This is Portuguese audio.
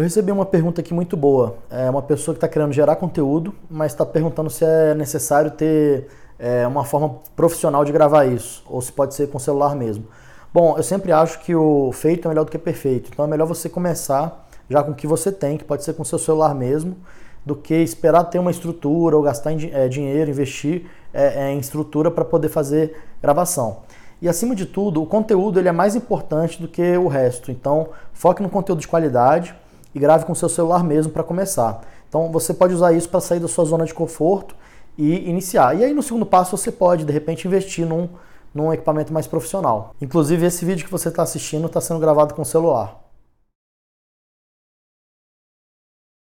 Eu recebi uma pergunta aqui muito boa. É uma pessoa que está querendo gerar conteúdo, mas está perguntando se é necessário ter é, uma forma profissional de gravar isso, ou se pode ser com celular mesmo. Bom, eu sempre acho que o feito é melhor do que perfeito, então é melhor você começar já com o que você tem, que pode ser com seu celular mesmo, do que esperar ter uma estrutura ou gastar é, dinheiro, investir é, é em estrutura para poder fazer gravação. E acima de tudo, o conteúdo ele é mais importante do que o resto. Então, foque no conteúdo de qualidade e grave com seu celular mesmo para começar. Então, você pode usar isso para sair da sua zona de conforto e iniciar. E aí, no segundo passo, você pode, de repente, investir num, num equipamento mais profissional. Inclusive, esse vídeo que você está assistindo está sendo gravado com celular.